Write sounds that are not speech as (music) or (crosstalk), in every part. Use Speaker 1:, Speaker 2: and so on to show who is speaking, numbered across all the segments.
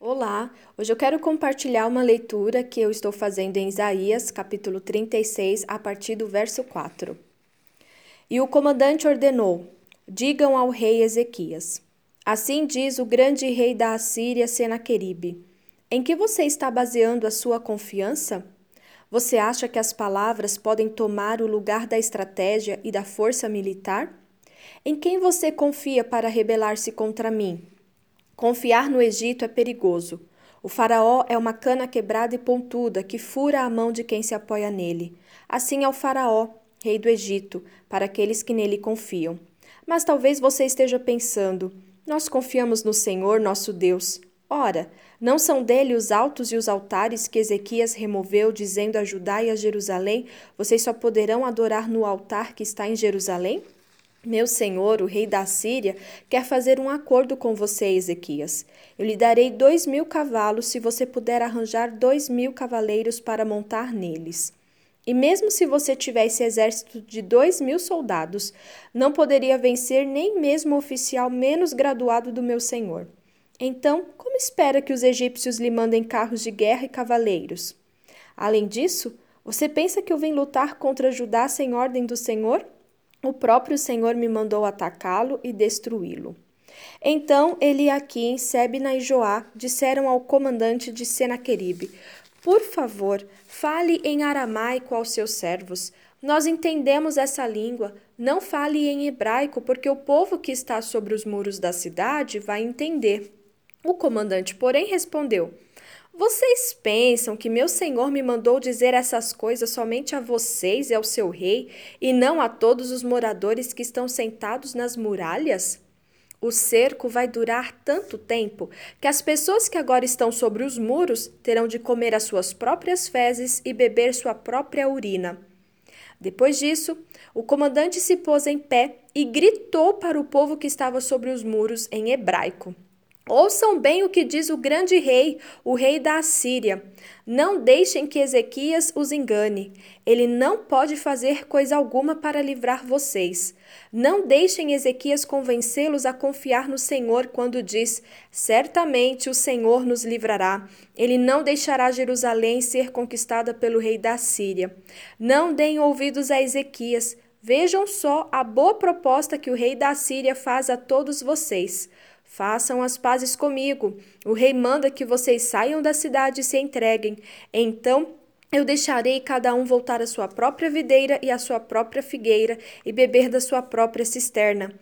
Speaker 1: Olá, hoje eu quero compartilhar uma leitura que eu estou fazendo em Isaías, capítulo 36, a partir do verso 4. E o comandante ordenou: Digam ao rei Ezequias: Assim diz o grande rei da Assíria, Senaqueribe: Em que você está baseando a sua confiança? Você acha que as palavras podem tomar o lugar da estratégia e da força militar? Em quem você confia para rebelar-se contra mim? Confiar no Egito é perigoso. O faraó é uma cana quebrada e pontuda que fura a mão de quem se apoia nele. Assim é o faraó, rei do Egito, para aqueles que nele confiam. Mas talvez você esteja pensando: nós confiamos no Senhor, nosso Deus. Ora, não são dele os altos e os altares que Ezequias removeu, dizendo a Judá e a Jerusalém: vocês só poderão adorar no altar que está em Jerusalém? Meu senhor, o rei da Síria, quer fazer um acordo com você, Ezequias. Eu lhe darei dois mil cavalos se você puder arranjar dois mil cavaleiros para montar neles. E mesmo se você tivesse exército de dois mil soldados, não poderia vencer nem mesmo o oficial menos graduado do meu senhor. Então, como espera que os egípcios lhe mandem carros de guerra e cavaleiros? Além disso, você pensa que eu vim lutar contra Judá sem ordem do Senhor? O próprio Senhor me mandou atacá-lo e destruí-lo. Então Eliaquim, Sebna e Joá disseram ao comandante de Senaqueribe: Por favor, fale em aramaico aos seus servos. Nós entendemos essa língua. Não fale em hebraico, porque o povo que está sobre os muros da cidade vai entender. O comandante, porém, respondeu: vocês pensam que meu senhor me mandou dizer essas coisas somente a vocês e ao seu rei, e não a todos os moradores que estão sentados nas muralhas? O cerco vai durar tanto tempo que as pessoas que agora estão sobre os muros terão de comer as suas próprias fezes e beber sua própria urina. Depois disso, o comandante se pôs em pé e gritou para o povo que estava sobre os muros em hebraico. Ouçam bem o que diz o grande rei, o rei da Assíria. Não deixem que Ezequias os engane. Ele não pode fazer coisa alguma para livrar vocês. Não deixem Ezequias convencê-los a confiar no Senhor quando diz: Certamente o Senhor nos livrará. Ele não deixará Jerusalém ser conquistada pelo rei da Síria. Não deem ouvidos a Ezequias. Vejam só a boa proposta que o rei da Síria faz a todos vocês. Façam as pazes comigo. O rei manda que vocês saiam da cidade e se entreguem. Então eu deixarei cada um voltar à sua própria videira e à sua própria figueira e beber da sua própria cisterna.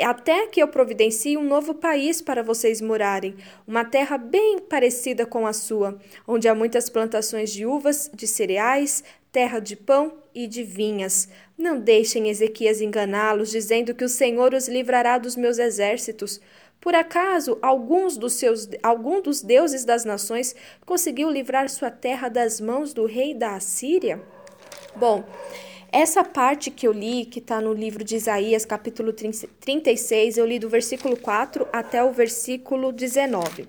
Speaker 1: Até que eu providencie um novo país para vocês morarem, uma terra bem parecida com a sua, onde há muitas plantações de uvas, de cereais, terra de pão e de vinhas. Não deixem Ezequias enganá-los, dizendo que o Senhor os livrará dos meus exércitos. Por acaso alguns dos seus, algum dos deuses das nações conseguiu livrar sua terra das mãos do rei da Assíria? Bom, essa parte que eu li, que está no livro de Isaías, capítulo 36, eu li do versículo 4 até o versículo 19.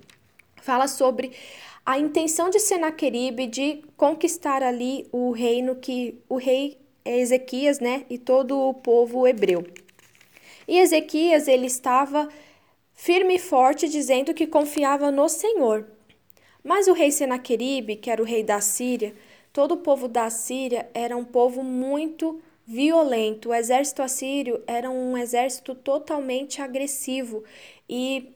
Speaker 1: Fala sobre a intenção de Senaqueribe de conquistar ali o reino que o rei Ezequias, né, e todo o povo hebreu. E Ezequias, ele estava firme e forte, dizendo que confiava no Senhor. Mas o rei Senaqueribe, que era o rei da Síria, todo o povo da Síria era um povo muito violento. O exército assírio era um exército totalmente agressivo e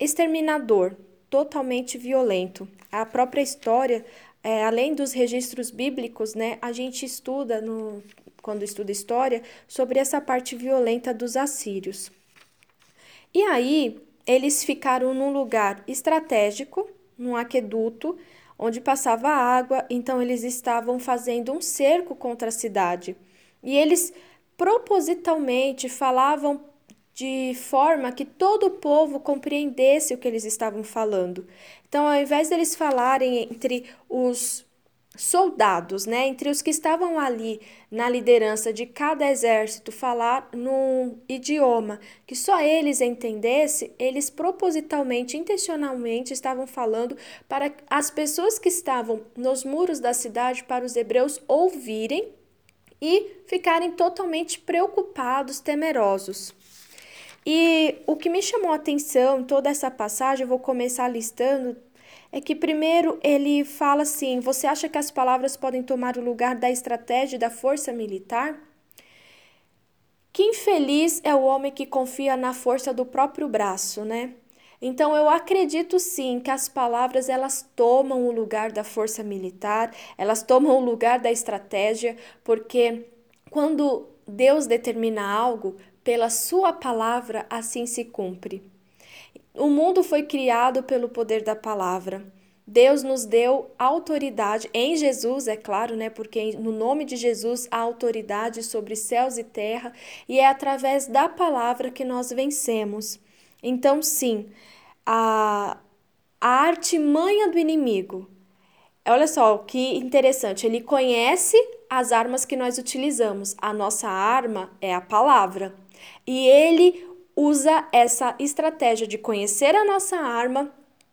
Speaker 1: exterminador, totalmente violento. A própria história, é, além dos registros bíblicos, né, a gente estuda no, quando estuda história sobre essa parte violenta dos assírios. E aí, eles ficaram num lugar estratégico, num aqueduto, onde passava água, então eles estavam fazendo um cerco contra a cidade. E eles propositalmente falavam de forma que todo o povo compreendesse o que eles estavam falando. Então, ao invés deles falarem entre os soldados, né, entre os que estavam ali na liderança de cada exército, falar num idioma que só eles entendessem, eles propositalmente, intencionalmente estavam falando para as pessoas que estavam nos muros da cidade, para os hebreus ouvirem e ficarem totalmente preocupados, temerosos. E o que me chamou a atenção toda essa passagem, eu vou começar listando é que primeiro ele fala assim: você acha que as palavras podem tomar o lugar da estratégia da força militar? Que infeliz é o homem que confia na força do próprio braço, né? Então eu acredito sim que as palavras elas tomam o lugar da força militar, elas tomam o lugar da estratégia, porque quando Deus determina algo, pela sua palavra assim se cumpre. O mundo foi criado pelo poder da palavra. Deus nos deu autoridade em Jesus, é claro, né? Porque no nome de Jesus há autoridade sobre céus e terra, e é através da palavra que nós vencemos. Então, sim, a, a artimanha do inimigo. Olha só que interessante, ele conhece as armas que nós utilizamos. A nossa arma é a palavra. E ele usa essa estratégia de conhecer a nossa arma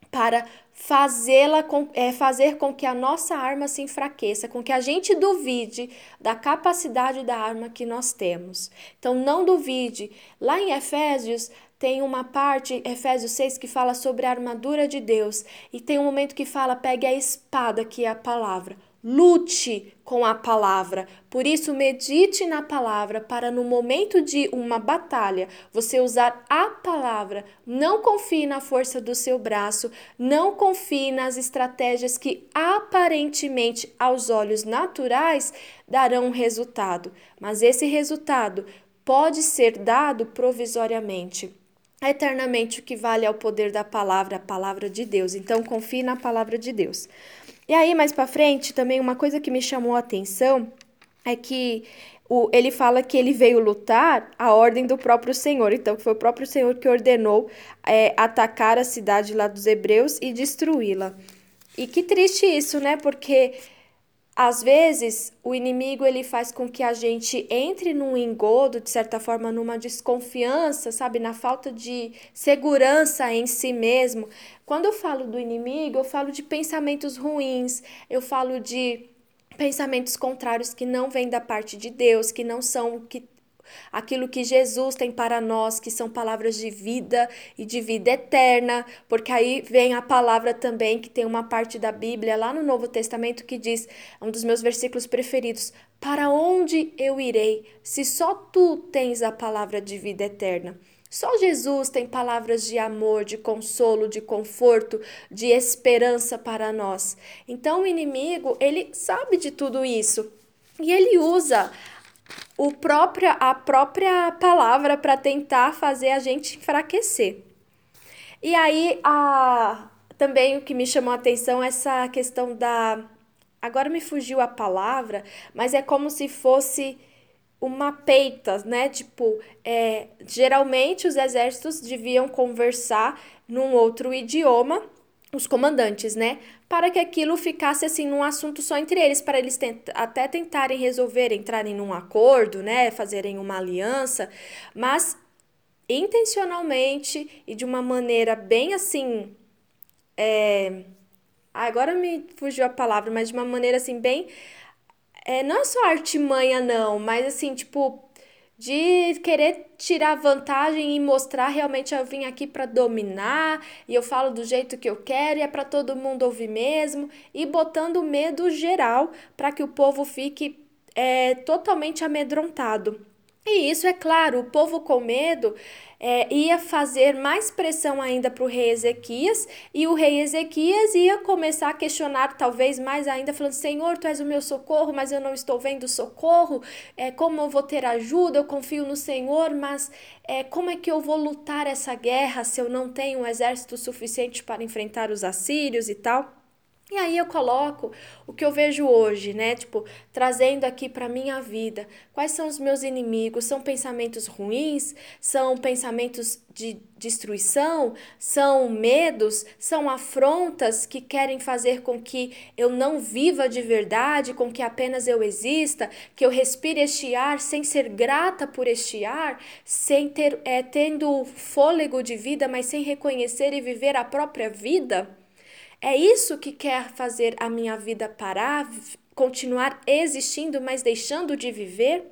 Speaker 1: para fazê-la é, fazer com que a nossa arma se enfraqueça, com que a gente duvide da capacidade da arma que nós temos. Então não duvide. Lá em Efésios tem uma parte, Efésios 6, que fala sobre a armadura de Deus, e tem um momento que fala: pegue a espada, que é a palavra. Lute com a palavra. Por isso, medite na palavra para no momento de uma batalha você usar a palavra. Não confie na força do seu braço, não confie nas estratégias que aparentemente aos olhos naturais darão resultado, mas esse resultado pode ser dado provisoriamente. Eternamente o que vale é o poder da palavra, a palavra de Deus. Então confie na palavra de Deus. E aí, mais para frente, também uma coisa que me chamou a atenção é que o, ele fala que ele veio lutar a ordem do próprio Senhor. Então, foi o próprio Senhor que ordenou é, atacar a cidade lá dos hebreus e destruí-la. E que triste isso, né? Porque às vezes, o inimigo ele faz com que a gente entre num engodo, de certa forma, numa desconfiança, sabe, na falta de segurança em si mesmo. Quando eu falo do inimigo, eu falo de pensamentos ruins, eu falo de pensamentos contrários que não vêm da parte de Deus, que não são que aquilo que Jesus tem para nós, que são palavras de vida e de vida eterna, porque aí vem a palavra também que tem uma parte da Bíblia lá no Novo Testamento que diz, um dos meus versículos preferidos: Para onde eu irei, se só tu tens a palavra de vida eterna? Só Jesus tem palavras de amor, de consolo, de conforto, de esperança para nós. Então o inimigo, ele sabe de tudo isso. E ele usa o própria, a própria palavra para tentar fazer a gente enfraquecer. E aí, a, também o que me chamou a atenção é essa questão da. Agora me fugiu a palavra, mas é como se fosse uma peita, né? Tipo, é, geralmente os exércitos deviam conversar num outro idioma os comandantes, né? Para que aquilo ficasse assim num assunto só entre eles, para eles tent até tentarem resolver, entrarem num acordo, né? Fazerem uma aliança, mas intencionalmente e de uma maneira bem assim. É... Agora me fugiu a palavra, mas de uma maneira assim, bem. É, não é só artimanha, não, mas assim, tipo, de querer tirar vantagem e mostrar realmente eu vim aqui para dominar e eu falo do jeito que eu quero e é para todo mundo ouvir mesmo e botando medo geral para que o povo fique é, totalmente amedrontado. E isso, é claro, o povo com medo é, ia fazer mais pressão ainda para o rei Ezequias, e o rei Ezequias ia começar a questionar, talvez mais ainda, falando: Senhor, tu és o meu socorro, mas eu não estou vendo socorro, é, como eu vou ter ajuda? Eu confio no Senhor, mas é, como é que eu vou lutar essa guerra se eu não tenho um exército suficiente para enfrentar os assírios e tal? E aí eu coloco o que eu vejo hoje, né? Tipo, trazendo aqui para minha vida. Quais são os meus inimigos? São pensamentos ruins? São pensamentos de destruição? São medos? São afrontas que querem fazer com que eu não viva de verdade, com que apenas eu exista, que eu respire este ar sem ser grata por este ar, sem ter é, tendo fôlego de vida, mas sem reconhecer e viver a própria vida? É isso que quer fazer a minha vida parar, continuar existindo, mas deixando de viver?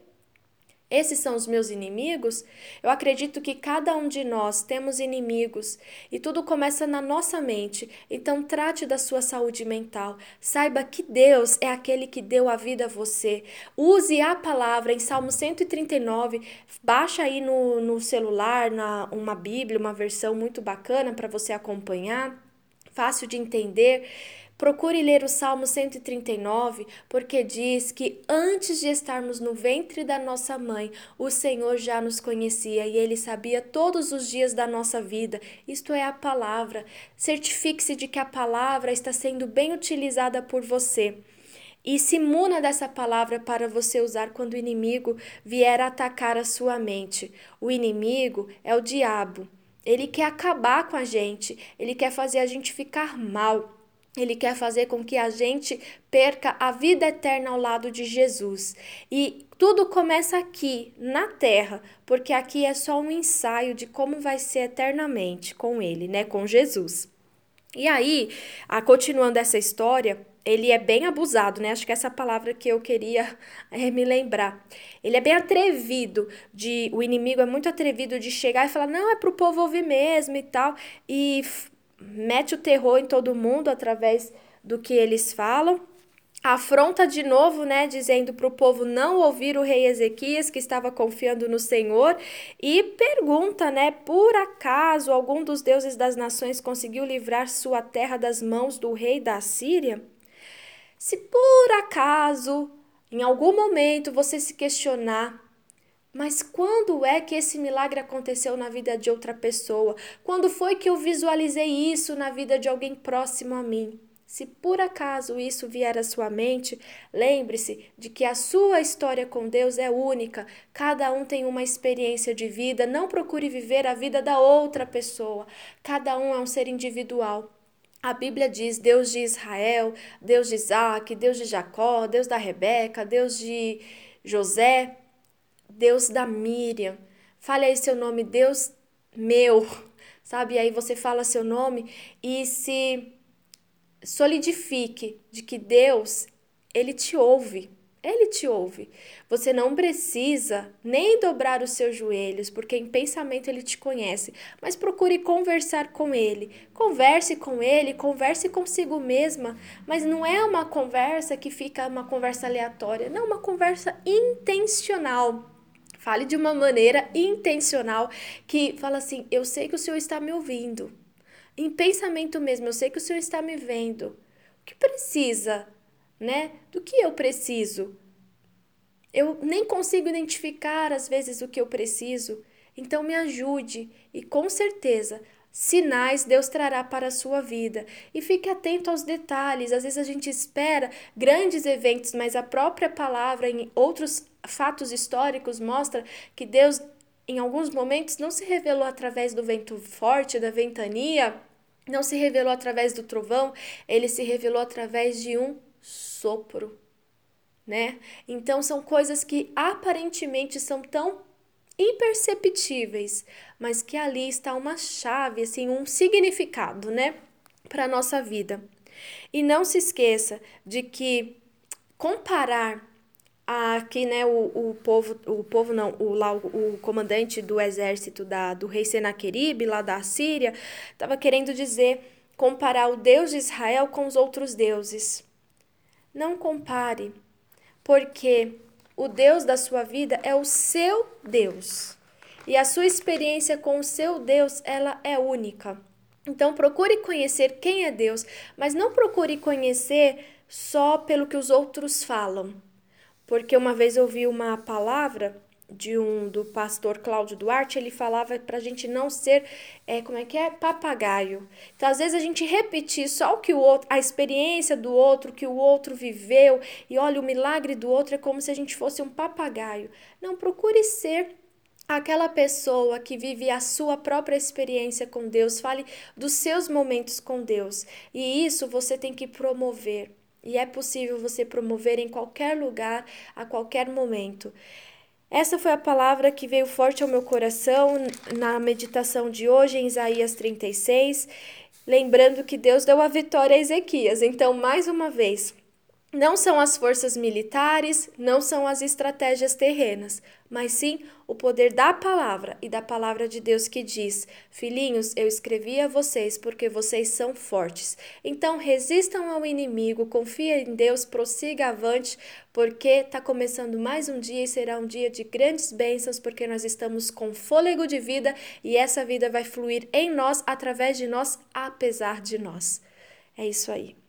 Speaker 1: Esses são os meus inimigos? Eu acredito que cada um de nós temos inimigos e tudo começa na nossa mente. Então, trate da sua saúde mental. Saiba que Deus é aquele que deu a vida a você. Use a palavra em Salmo 139. Baixa aí no, no celular na, uma Bíblia, uma versão muito bacana para você acompanhar, fácil de entender. Procure ler o Salmo 139, porque diz que antes de estarmos no ventre da nossa mãe, o Senhor já nos conhecia e ele sabia todos os dias da nossa vida. Isto é a palavra. Certifique-se de que a palavra está sendo bem utilizada por você. E se muna dessa palavra para você usar quando o inimigo vier atacar a sua mente. O inimigo é o diabo. Ele quer acabar com a gente, ele quer fazer a gente ficar mal. Ele quer fazer com que a gente perca a vida eterna ao lado de Jesus. E tudo começa aqui, na terra, porque aqui é só um ensaio de como vai ser eternamente com ele, né, com Jesus. E aí, a, continuando essa história, ele é bem abusado, né? Acho que essa palavra que eu queria (laughs) é, me lembrar. Ele é bem atrevido, de o inimigo é muito atrevido de chegar e falar: "Não, é pro povo ouvir mesmo" e tal, e mete o terror em todo mundo através do que eles falam. Afronta de novo, né, dizendo para o povo não ouvir o rei Ezequias, que estava confiando no Senhor, e pergunta, né, por acaso algum dos deuses das nações conseguiu livrar sua terra das mãos do rei da Síria? Se por acaso, em algum momento, você se questionar mas quando é que esse milagre aconteceu na vida de outra pessoa? Quando foi que eu visualizei isso na vida de alguém próximo a mim? Se por acaso isso vier à sua mente, lembre-se de que a sua história com Deus é única. Cada um tem uma experiência de vida. Não procure viver a vida da outra pessoa. Cada um é um ser individual. A Bíblia diz Deus de Israel, Deus de Isaac, Deus de Jacó, Deus da Rebeca, Deus de José. Deus da Miriam. Fale aí seu nome, Deus meu, (laughs) sabe? Aí você fala seu nome e se solidifique de que Deus, ele te ouve. Ele te ouve. Você não precisa nem dobrar os seus joelhos, porque em pensamento ele te conhece, mas procure conversar com ele. Converse com ele, converse consigo mesma, mas não é uma conversa que fica uma conversa aleatória, não, uma conversa intencional. Fale de uma maneira intencional que fala assim: eu sei que o Senhor está me ouvindo. Em pensamento mesmo, eu sei que o Senhor está me vendo. O que precisa, né? Do que eu preciso? Eu nem consigo identificar às vezes o que eu preciso. Então me ajude e com certeza sinais Deus trará para a sua vida. E fique atento aos detalhes. Às vezes a gente espera grandes eventos, mas a própria palavra em outros fatos históricos mostra que Deus em alguns momentos não se revelou através do vento forte, da ventania, não se revelou através do trovão, ele se revelou através de um sopro, né? Então são coisas que aparentemente são tão imperceptíveis, mas que ali está uma chave, assim, um significado, né, para nossa vida. E não se esqueça de que comparar aqui, né, o, o povo, o povo não, o, lá, o, o comandante do exército da, do rei Senaqueribe, lá da Síria, estava querendo dizer, comparar o Deus de Israel com os outros deuses. Não compare, porque o Deus da sua vida é o seu Deus. E a sua experiência com o seu Deus, ela é única. Então procure conhecer quem é Deus, mas não procure conhecer só pelo que os outros falam. Porque uma vez eu ouvi uma palavra de um do pastor Cláudio Duarte, ele falava para a gente não ser, é, como é que é, papagaio. Então, às vezes a gente repetir só o que o outro, a experiência do outro, que o outro viveu, e olha, o milagre do outro é como se a gente fosse um papagaio. Não, procure ser aquela pessoa que vive a sua própria experiência com Deus, fale dos seus momentos com Deus. E isso você tem que promover. E é possível você promover em qualquer lugar, a qualquer momento. Essa foi a palavra que veio forte ao meu coração na meditação de hoje em Isaías 36, lembrando que Deus deu a vitória a Ezequias. Então, mais uma vez, não são as forças militares, não são as estratégias terrenas, mas sim o poder da palavra e da palavra de Deus que diz: Filhinhos, eu escrevi a vocês porque vocês são fortes. Então resistam ao inimigo, confiem em Deus, prossiga avante, porque está começando mais um dia e será um dia de grandes bênçãos, porque nós estamos com fôlego de vida e essa vida vai fluir em nós, através de nós, apesar de nós. É isso aí.